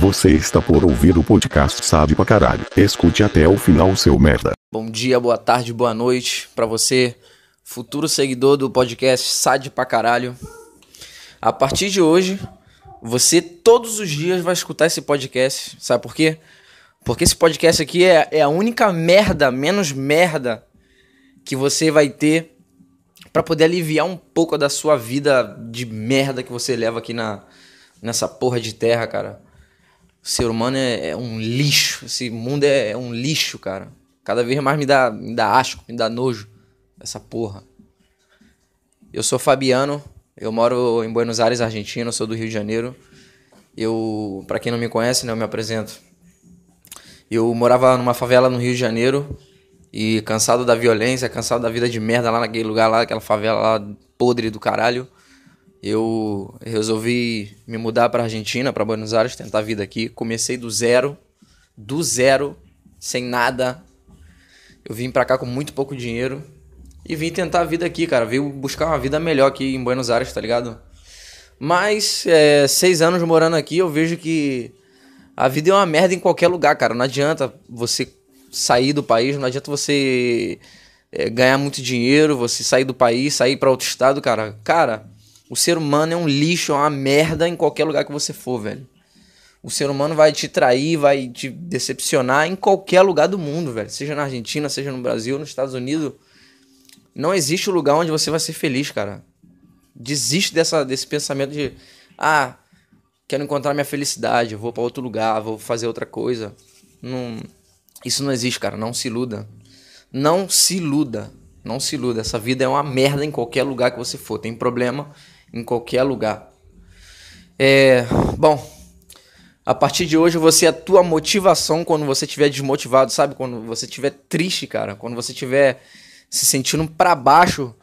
Você está por ouvir o podcast Sabe pra caralho. Escute até o final, seu merda. Bom dia, boa tarde, boa noite pra você, futuro seguidor do podcast Sade pra caralho. A partir de hoje, você todos os dias vai escutar esse podcast. Sabe por quê? Porque esse podcast aqui é, é a única merda, menos merda, que você vai ter para poder aliviar um pouco da sua vida de merda que você leva aqui na, nessa porra de terra, cara. O ser humano é, é um lixo. Esse mundo é, é, um lixo, cara. Cada vez mais me dá, me dá asco, me dá nojo essa porra. Eu sou Fabiano, eu moro em Buenos Aires, Argentina, sou do Rio de Janeiro. Eu, para quem não me conhece, né, eu me apresento. Eu morava numa favela no Rio de Janeiro e cansado da violência, cansado da vida de merda lá naquele lugar lá, aquela favela lá podre do caralho eu resolvi me mudar para Argentina, para Buenos Aires, tentar a vida aqui. Comecei do zero, do zero, sem nada. Eu vim para cá com muito pouco dinheiro e vim tentar a vida aqui, cara. Vim buscar uma vida melhor aqui em Buenos Aires, tá ligado? Mas é, seis anos morando aqui, eu vejo que a vida é uma merda em qualquer lugar, cara. Não adianta você sair do país, não adianta você é, ganhar muito dinheiro, você sair do país, sair para outro estado, cara. Cara o ser humano é um lixo, é uma merda em qualquer lugar que você for, velho. O ser humano vai te trair, vai te decepcionar em qualquer lugar do mundo, velho. Seja na Argentina, seja no Brasil, nos Estados Unidos. Não existe lugar onde você vai ser feliz, cara. Desiste dessa, desse pensamento de, ah, quero encontrar minha felicidade, vou para outro lugar, vou fazer outra coisa. Não, isso não existe, cara. Não se iluda. Não se iluda. Não se iluda. Essa vida é uma merda em qualquer lugar que você for. Tem problema em qualquer lugar. É, bom, a partir de hoje você é a tua motivação quando você estiver desmotivado, sabe? Quando você estiver triste, cara, quando você estiver se sentindo para baixo,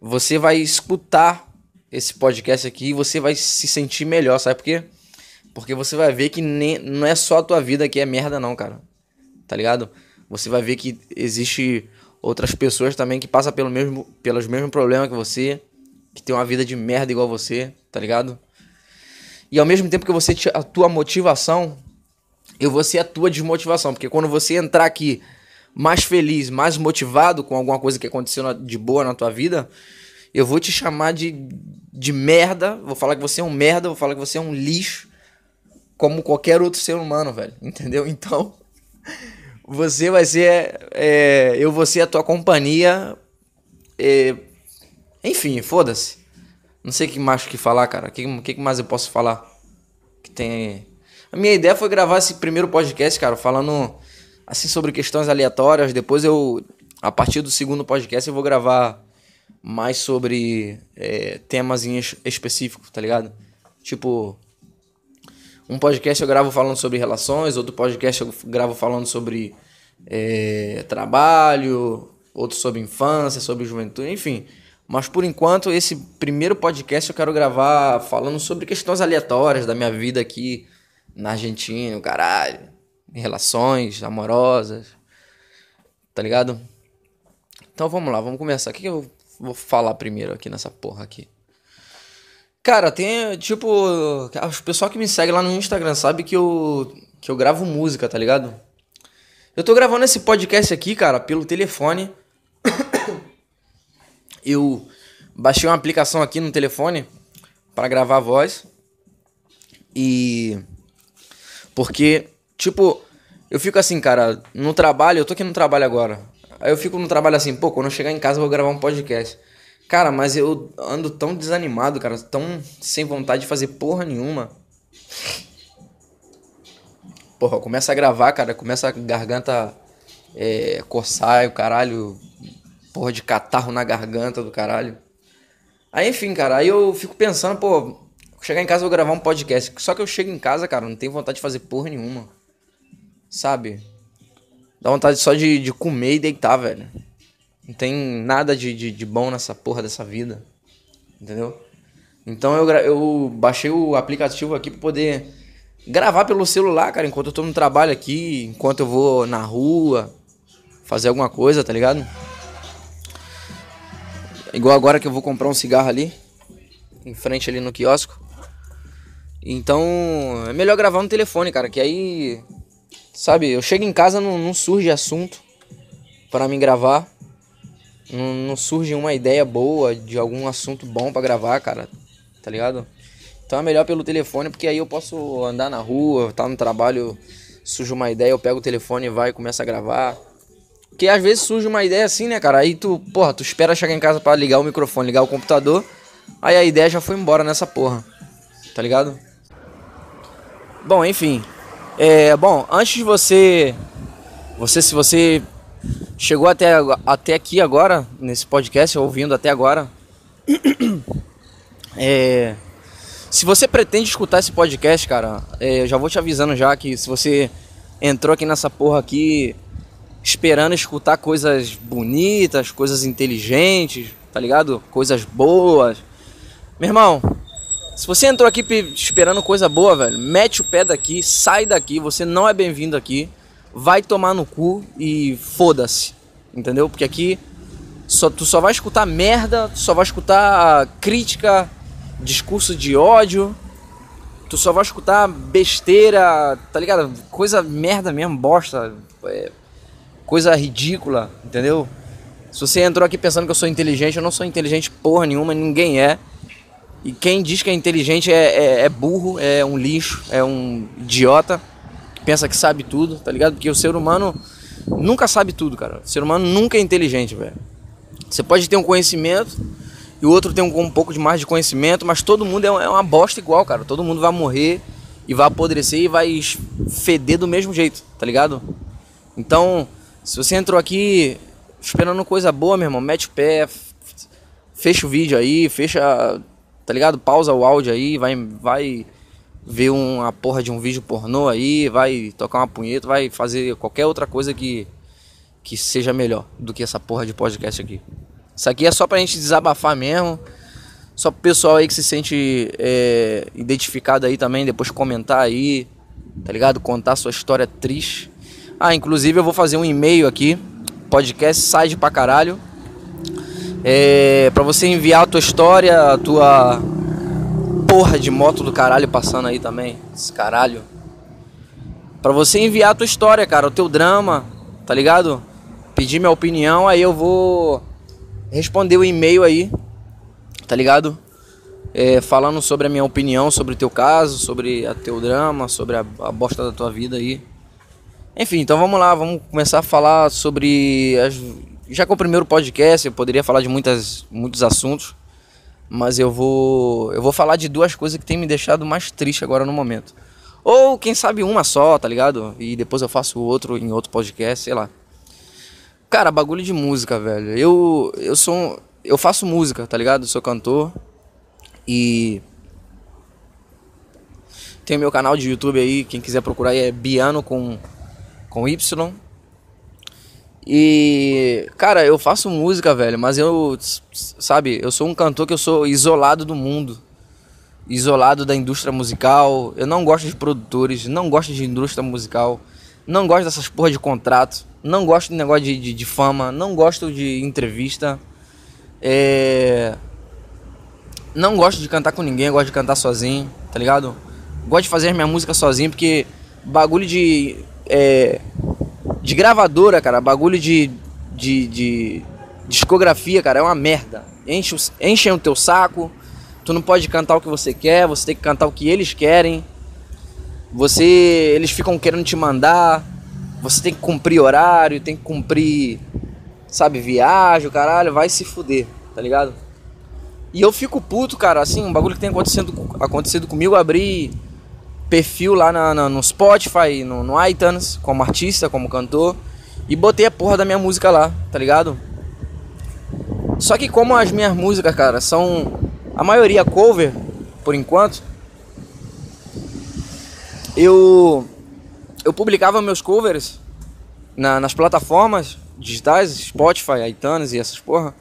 você vai escutar esse podcast aqui e você vai se sentir melhor, sabe por quê? Porque você vai ver que nem, não é só a tua vida que é merda não, cara. Tá ligado? Você vai ver que existe outras pessoas também que passam pelo mesmo, pelos mesmos problemas que você, que tem uma vida de merda igual você, tá ligado? E ao mesmo tempo que você a tua motivação, eu vou ser a tua desmotivação, porque quando você entrar aqui mais feliz, mais motivado com alguma coisa que aconteceu de boa na tua vida, eu vou te chamar de, de merda, vou falar que você é um merda, vou falar que você é um lixo, como qualquer outro ser humano, velho, entendeu? Então, você vai ser, é, eu vou ser a tua companhia é, enfim, foda-se. Não sei o que mais que falar, cara. O que, que mais eu posso falar? Que tem. A minha ideia foi gravar esse primeiro podcast, cara, falando assim sobre questões aleatórias. Depois eu, a partir do segundo podcast, eu vou gravar mais sobre é, temas em específico, tá ligado? Tipo, um podcast eu gravo falando sobre relações, outro podcast eu gravo falando sobre é, trabalho, outro sobre infância, sobre juventude, enfim. Mas por enquanto, esse primeiro podcast eu quero gravar falando sobre questões aleatórias da minha vida aqui na Argentina, caralho. Relações amorosas. Tá ligado? Então vamos lá, vamos começar. O que, eu vou falar primeiro aqui nessa porra aqui? Cara, tem tipo. O pessoal que me segue lá no Instagram sabe que eu, que eu gravo música, tá ligado? Eu tô gravando esse podcast aqui, cara, pelo telefone eu baixei uma aplicação aqui no telefone para gravar a voz. E. Porque, tipo, eu fico assim, cara, no trabalho, eu tô aqui no trabalho agora. Aí eu fico no trabalho assim, pô, quando eu chegar em casa eu vou gravar um podcast. Cara, mas eu ando tão desanimado, cara, tão sem vontade de fazer porra nenhuma. Porra, começa a gravar, cara, começa a garganta é, coçar, o caralho, porra de catarro na garganta do caralho. Aí, enfim, cara, aí eu fico pensando, pô, chegar em casa eu vou gravar um podcast. Só que eu chego em casa, cara, não tenho vontade de fazer porra nenhuma. Sabe? Dá vontade só de, de comer e deitar, velho. Não tem nada de, de, de bom nessa porra dessa vida. Entendeu? Então eu, eu baixei o aplicativo aqui pra poder gravar pelo celular, cara, enquanto eu tô no trabalho aqui, enquanto eu vou na rua, fazer alguma coisa, tá ligado? Igual agora que eu vou comprar um cigarro ali, em frente ali no quiosco. Então, é melhor gravar no telefone, cara, que aí. Sabe, eu chego em casa, não, não surge assunto para mim gravar. Não, não, surge uma ideia boa de algum assunto bom para gravar, cara. Tá ligado? Então é melhor pelo telefone, porque aí eu posso andar na rua, tá no trabalho, surge uma ideia, eu pego o telefone e vai começa a gravar. Porque às vezes surge uma ideia assim, né, cara? Aí tu, porra, tu espera chegar em casa para ligar o microfone, ligar o computador. Aí a ideia já foi embora nessa porra. Tá ligado? Bom, enfim. É, bom, antes de você. Você, se você chegou até, até aqui agora, nesse podcast, ouvindo até agora. É, se você pretende escutar esse podcast, cara, é, eu já vou te avisando já que se você entrou aqui nessa porra aqui esperando escutar coisas bonitas, coisas inteligentes, tá ligado? Coisas boas. Meu irmão, se você entrou aqui esperando coisa boa, velho, mete o pé daqui, sai daqui, você não é bem-vindo aqui. Vai tomar no cu e foda-se. Entendeu? Porque aqui só, tu só vai escutar merda, tu só vai escutar crítica, discurso de ódio, tu só vai escutar besteira, tá ligado? Coisa merda mesmo, bosta. É, coisa ridícula, entendeu? Se você entrou aqui pensando que eu sou inteligente, eu não sou inteligente porra nenhuma, ninguém é. E quem diz que é inteligente é, é, é burro, é um lixo, é um idiota, que pensa que sabe tudo, tá ligado? Porque o ser humano nunca sabe tudo, cara. O ser humano nunca é inteligente, velho. Você pode ter um conhecimento e o outro tem um, um pouco de mais de conhecimento, mas todo mundo é, é uma bosta igual, cara. Todo mundo vai morrer e vai apodrecer e vai feder do mesmo jeito, tá ligado? Então, se você entrou aqui esperando coisa boa, meu irmão, mete o pé, fecha o vídeo aí, fecha, tá ligado? Pausa o áudio aí, vai, vai ver uma porra de um vídeo pornô aí, vai tocar uma punheta, vai fazer qualquer outra coisa que, que seja melhor do que essa porra de podcast aqui. Isso aqui é só pra gente desabafar mesmo. Só pro pessoal aí que se sente é, identificado aí também, depois comentar aí, tá ligado? Contar sua história triste. Ah, inclusive eu vou fazer um e-mail aqui, podcast side pra caralho. É, pra você enviar a tua história, a tua porra de moto do caralho passando aí também. Esse caralho. Pra você enviar a tua história, cara, o teu drama, tá ligado? Pedir minha opinião, aí eu vou responder o e-mail aí, tá ligado? É, falando sobre a minha opinião sobre o teu caso, sobre o teu drama, sobre a, a bosta da tua vida aí. Enfim, então vamos lá, vamos começar a falar sobre. As... Já que é o primeiro podcast, eu poderia falar de muitas, muitos assuntos, mas eu vou, eu vou falar de duas coisas que tem me deixado mais triste agora no momento. Ou quem sabe uma só, tá ligado? E depois eu faço outro em outro podcast, sei lá. Cara, bagulho de música, velho. Eu, eu sou. Um, eu faço música, tá ligado? Sou cantor. E. Tem meu canal de YouTube aí, quem quiser procurar aí é Biano com com Y. E, cara, eu faço música, velho, mas eu, sabe, eu sou um cantor que eu sou isolado do mundo. Isolado da indústria musical. Eu não gosto de produtores, não gosto de indústria musical. Não gosto dessas porra de contrato. Não gosto de negócio de, de, de fama. Não gosto de entrevista. É... Não gosto de cantar com ninguém, gosto de cantar sozinho, tá ligado? Gosto de fazer minha música sozinho porque bagulho de é, de gravadora, cara, bagulho de, de, de discografia, cara, é uma merda. Enche, enchem o teu saco, tu não pode cantar o que você quer, você tem que cantar o que eles querem. Você, eles ficam querendo te mandar, você tem que cumprir horário, tem que cumprir, sabe, viagem, caralho, vai se fuder, tá ligado? E eu fico puto, cara, assim, um bagulho que tem acontecido, acontecido comigo, abrir perfil lá na, na, no Spotify, no, no iTunes, como artista, como cantor, e botei a porra da minha música lá, tá ligado? Só que como as minhas músicas, cara, são a maioria cover, por enquanto, eu eu publicava meus covers na, nas plataformas digitais, Spotify, iTunes e essas porra.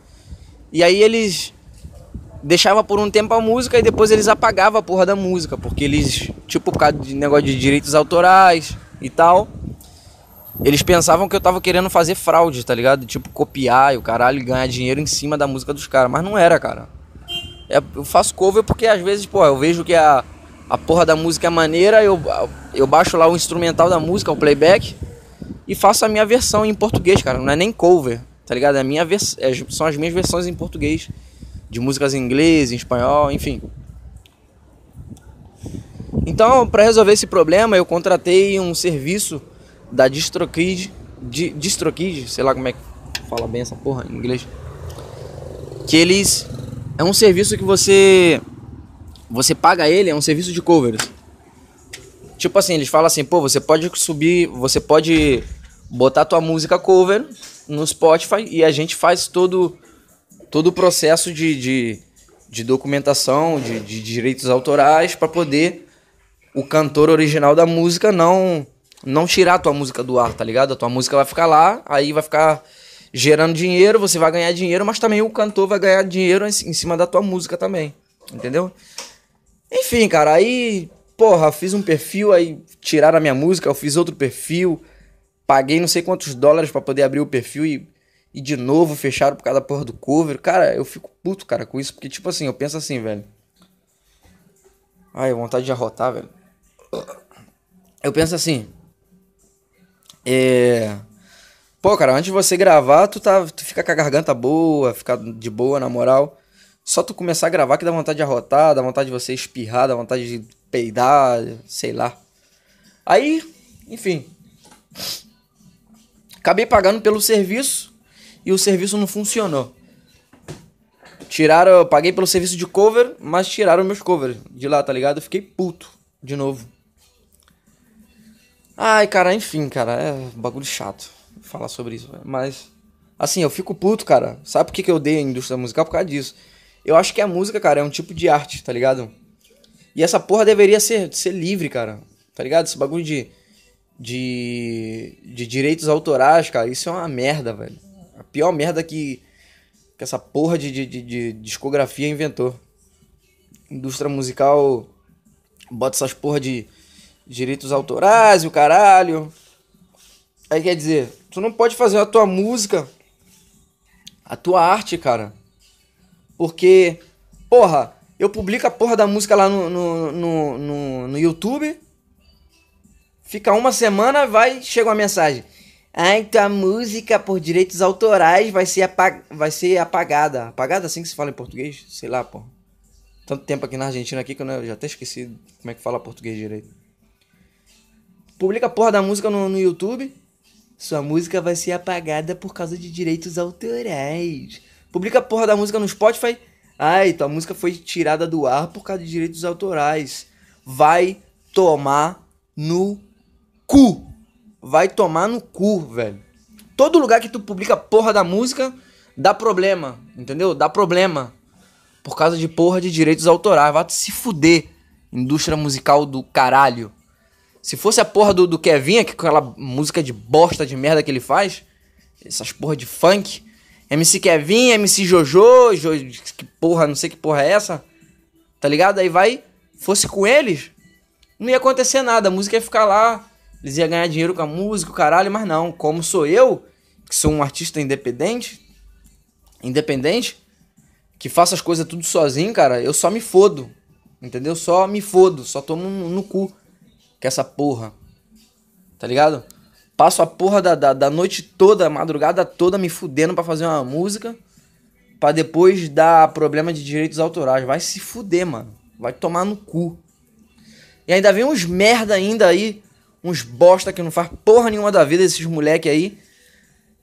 E aí eles deixava por um tempo a música e depois eles apagavam a porra da música, porque eles, tipo, por causa de negócio de direitos autorais e tal, eles pensavam que eu tava querendo fazer fraude, tá ligado? Tipo, copiar e o caralho ganhar dinheiro em cima da música dos caras, mas não era, cara. É, eu faço cover porque às vezes, pô, eu vejo que a, a porra da música é maneira, eu, eu baixo lá o instrumental da música, o playback, e faço a minha versão em português, cara. Não é nem cover, tá ligado? É minha vers é, são as minhas versões em português. De músicas em inglês, em espanhol, enfim. Então, para resolver esse problema, eu contratei um serviço da DistroKid, di, DistroKid, sei lá como é que fala bem essa porra em inglês. Que eles é um serviço que você você paga ele, é um serviço de covers. Tipo assim, eles falam assim, pô, você pode subir, você pode botar tua música cover no Spotify e a gente faz todo, todo o processo de, de, de documentação, de, de direitos autorais para poder o cantor original da música não não tirar a tua música do ar, tá ligado? A tua música vai ficar lá, aí vai ficar gerando dinheiro, você vai ganhar dinheiro, mas também o cantor vai ganhar dinheiro em cima da tua música também, entendeu? Enfim, cara, aí, porra, fiz um perfil, aí tiraram a minha música, eu fiz outro perfil, paguei não sei quantos dólares para poder abrir o perfil e, e de novo fecharam por causa da porra do cover. Cara, eu fico puto, cara, com isso, porque, tipo assim, eu penso assim, velho. Ai, vontade de arrotar, velho. Eu penso assim. É. Pô, cara, antes de você gravar, tu, tá, tu fica com a garganta boa, fica de boa, na moral. Só tu começar a gravar que dá vontade de arrotar, dá vontade de você espirrar, dá vontade de peidar, sei lá. Aí, enfim. Acabei pagando pelo serviço e o serviço não funcionou. Tiraram, eu paguei pelo serviço de cover, mas tiraram meus covers de lá, tá ligado? Eu fiquei puto de novo. Ai, cara, enfim, cara, é bagulho chato falar sobre isso, mas assim, eu fico puto, cara. Sabe por que, que eu odeio a indústria musical? Por causa disso. Eu acho que a música, cara, é um tipo de arte, tá ligado? E essa porra deveria ser, ser livre, cara. Tá ligado? Esse bagulho de, de, de direitos autorais, cara, isso é uma merda, velho. Pior merda que, que essa porra de, de, de, de discografia inventou. Indústria musical bota essas porra de direitos autorais e o caralho. Aí quer dizer, tu não pode fazer a tua música, a tua arte, cara, porque, porra, eu publico a porra da música lá no, no, no, no, no YouTube. Fica uma semana, vai, chega uma mensagem. Ah, então a música por direitos autorais vai ser, apag vai ser apagada. Apagada assim que se fala em português? Sei lá, pô. Tanto tempo aqui na Argentina aqui que eu já até esqueci como é que fala português direito. Publica a porra da música no, no YouTube. Sua música vai ser apagada por causa de direitos autorais. Publica a porra da música no Spotify. Ai, tua música foi tirada do ar por causa de direitos autorais. Vai tomar no cu. Vai tomar no cu, velho. Todo lugar que tu publica porra da música dá problema, entendeu? Dá problema. Por causa de porra de direitos autorais. Vai se fuder. Indústria musical do caralho. Se fosse a porra do, do Kevin, aquela música de bosta de merda que ele faz, essas porra de funk, MC Kevin, MC Jojo, jo, que porra, não sei que porra é essa, tá ligado? Aí vai, fosse com eles, não ia acontecer nada, a música ia ficar lá, eles iam ganhar dinheiro com a música, o caralho, mas não, como sou eu, que sou um artista independente, independente, que faço as coisas tudo sozinho, cara, eu só me fodo, entendeu? Só me fodo, só tomo no, no cu que essa porra, tá ligado? Passo a porra da, da, da noite toda, a madrugada toda me fudendo para fazer uma música. para depois dar problema de direitos autorais. Vai se fuder, mano. Vai tomar no cu. E ainda vem uns merda ainda aí. Uns bosta que não faz porra nenhuma da vida, esses moleque aí.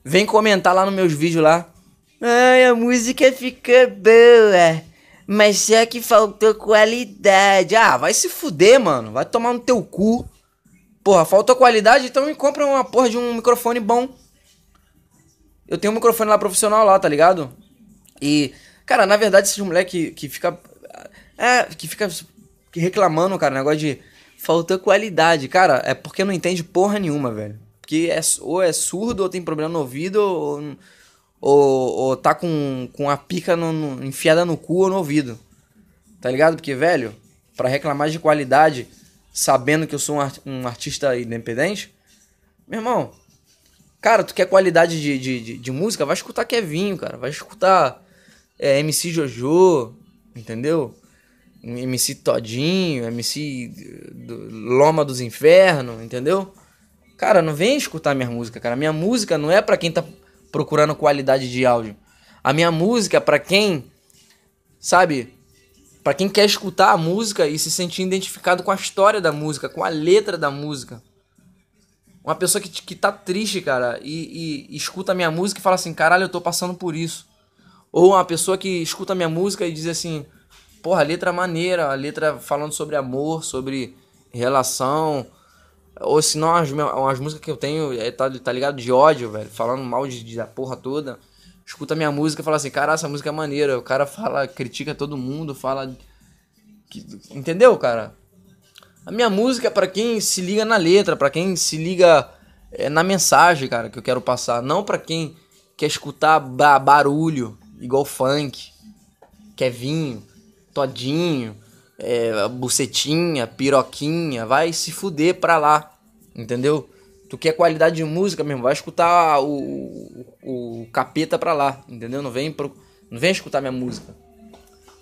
Vem comentar lá nos meus vídeos lá. Ai, a música fica boa. Mas só que faltou qualidade. Ah, vai se fuder, mano. Vai tomar no teu cu. Porra, falta qualidade, então me compra uma porra de um microfone bom. Eu tenho um microfone lá profissional lá, tá ligado? E, cara, na verdade, esses moleque que, que fica. É, que fica reclamando, cara, negócio de. Faltou qualidade. Cara, é porque não entende porra nenhuma, velho. Porque é, ou é surdo, ou tem problema no ouvido, ou, ou, ou tá com, com a pica no, no, enfiada no cu ou no ouvido. Tá ligado? Porque, velho, para reclamar de qualidade sabendo que eu sou um, art um artista independente, meu irmão, cara, tu quer qualidade de, de, de, de música? Vai escutar Kevinho, cara. Vai escutar é, MC Jojo, entendeu? MC Todinho, MC Loma dos Infernos, entendeu? Cara, não vem escutar minha música, cara. Minha música não é para quem tá procurando qualidade de áudio. A minha música é pra quem, sabe, para quem quer escutar a música e se sentir identificado com a história da música, com a letra da música. Uma pessoa que, que tá triste, cara, e, e, e escuta a minha música e fala assim: caralho, eu tô passando por isso. Ou uma pessoa que escuta a minha música e diz assim: porra, letra é maneira, a letra falando sobre amor, sobre relação. Ou se não, as, as músicas que eu tenho, é, tá, tá ligado? De ódio, velho, falando mal de, de, da porra toda. Escuta minha música e fala assim: cara, essa música é maneira. O cara fala, critica todo mundo, fala. Que, entendeu, cara? A minha música é pra quem se liga na letra, para quem se liga é, na mensagem, cara, que eu quero passar. Não para quem quer escutar ba barulho, igual funk, Kevinho, Todinho, é, bucetinha, piroquinha. Vai se fuder pra lá, entendeu? Tu quer qualidade de música mesmo, vai escutar o, o, o capeta pra lá, entendeu? Não vem, pro, não vem escutar minha música.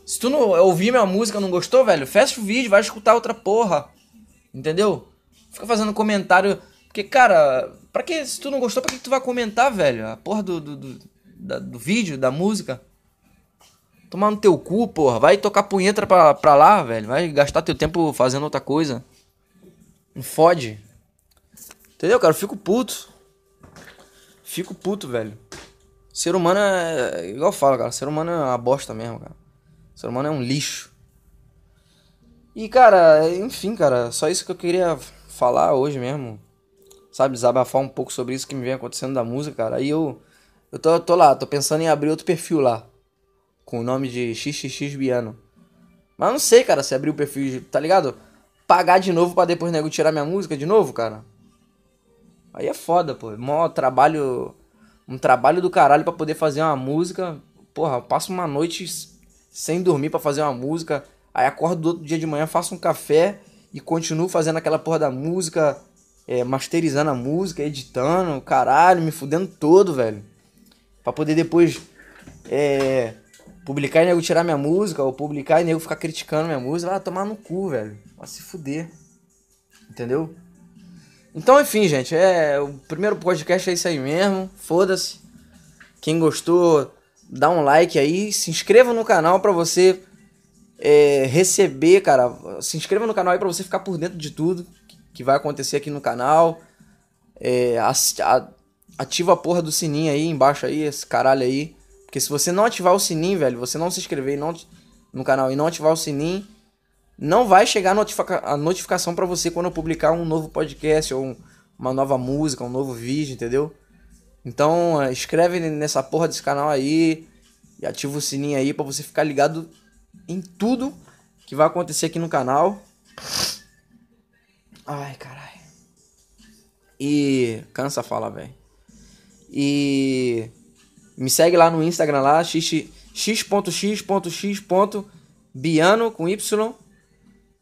Se tu não ouvir minha música não gostou, velho, fecha o vídeo, vai escutar outra porra. Entendeu? Fica fazendo comentário. Porque, cara, pra que se tu não gostou, pra que tu vai comentar, velho? A porra do, do, do, da, do vídeo, da música. Tomar no teu cu, porra. Vai tocar punheta pra, pra lá, velho. Vai gastar teu tempo fazendo outra coisa. Não fode. Entendeu, cara? Eu fico puto. Fico puto, velho. Ser humano é. Igual eu falo, cara. Ser humano é uma bosta mesmo, cara. Ser humano é um lixo. E, cara, enfim, cara, só isso que eu queria falar hoje mesmo. Sabe, desabafar um pouco sobre isso que me vem acontecendo da música, cara. Aí eu. Eu tô, tô lá, tô pensando em abrir outro perfil lá. Com o nome de XXX Biano. Mas não sei, cara, se abrir o perfil, tá ligado? Pagar de novo para depois nego tirar minha música de novo, cara. Aí é foda, pô. Mó trabalho. Um trabalho do caralho para poder fazer uma música. Porra, eu passo uma noite sem dormir para fazer uma música. Aí acordo do outro dia de manhã, faço um café e continuo fazendo aquela porra da música, é, masterizando a música, editando, caralho, me fudendo todo, velho. Pra poder depois é, publicar e nego tirar minha música, ou publicar e nego ficar criticando minha música. Vai tomar no cu, velho. Vai se fuder. Entendeu? Então, enfim, gente, é o primeiro podcast é isso aí mesmo. Foda-se. Quem gostou, dá um like aí, se inscreva no canal para você é, receber, cara. Se inscreva no canal aí pra você ficar por dentro de tudo que vai acontecer aqui no canal. É, ativa a porra do sininho aí embaixo aí, esse caralho aí. Porque se você não ativar o sininho, velho, você não se inscrever não, no canal e não ativar o sininho, não vai chegar a, notifica a notificação para você quando eu publicar um novo podcast ou um, uma nova música, um novo vídeo, entendeu? Então, é, escreve nessa porra desse canal aí e ativa o sininho aí para você ficar ligado em tudo que vai acontecer aqui no canal. Ai, caralho. E. Cansa falar, velho. E. Me segue lá no Instagram lá, x.x.x.biano com Y.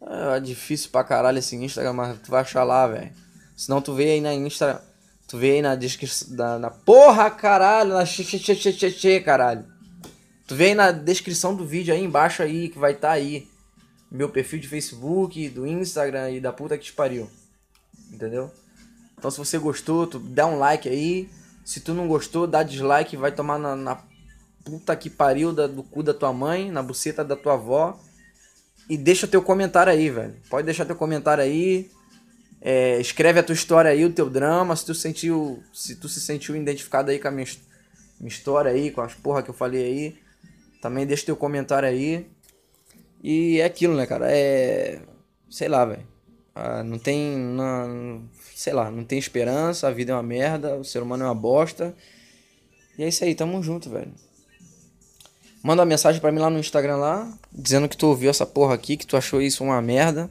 É difícil pra caralho esse Instagram, mas tu vai achar lá, velho. Senão tu vê aí na Insta. Tu vê aí na descrição. Na, na porra, caralho, na x, caralho. Tu vem na descrição do vídeo aí embaixo aí, que vai estar tá aí. Meu perfil de Facebook, do Instagram e da puta que te pariu. Entendeu? Então se você gostou, tu dá um like aí. Se tu não gostou, dá dislike, vai tomar na, na puta que pariu da, do cu da tua mãe, na buceta da tua avó. E deixa teu comentário aí, velho. Pode deixar teu comentário aí. É, escreve a tua história aí, o teu drama. Se tu sentiu. Se tu se sentiu identificado aí com a minha, minha história aí, com as porra que eu falei aí. Também deixa teu comentário aí. E é aquilo, né, cara? É. Sei lá, velho. Ah, não tem. Não, sei lá, não tem esperança, a vida é uma merda, o ser humano é uma bosta. E é isso aí, tamo junto, velho. Manda uma mensagem para mim lá no Instagram lá, dizendo que tu ouviu essa porra aqui, que tu achou isso uma merda.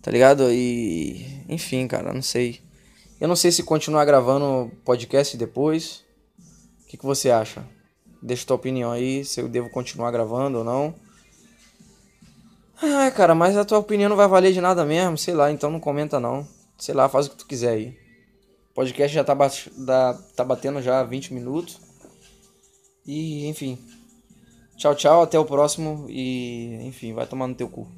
Tá ligado? E. Enfim, cara, não sei. Eu não sei se continuar gravando podcast depois. O que, que você acha? Deixa tua opinião aí, se eu devo continuar gravando ou não. Ah, cara, mas a tua opinião não vai valer de nada mesmo, sei lá, então não comenta não. Sei lá, faz o que tu quiser aí. O podcast já tá, tá batendo já 20 minutos. E, enfim. Tchau, tchau, até o próximo e, enfim, vai tomar no teu cu.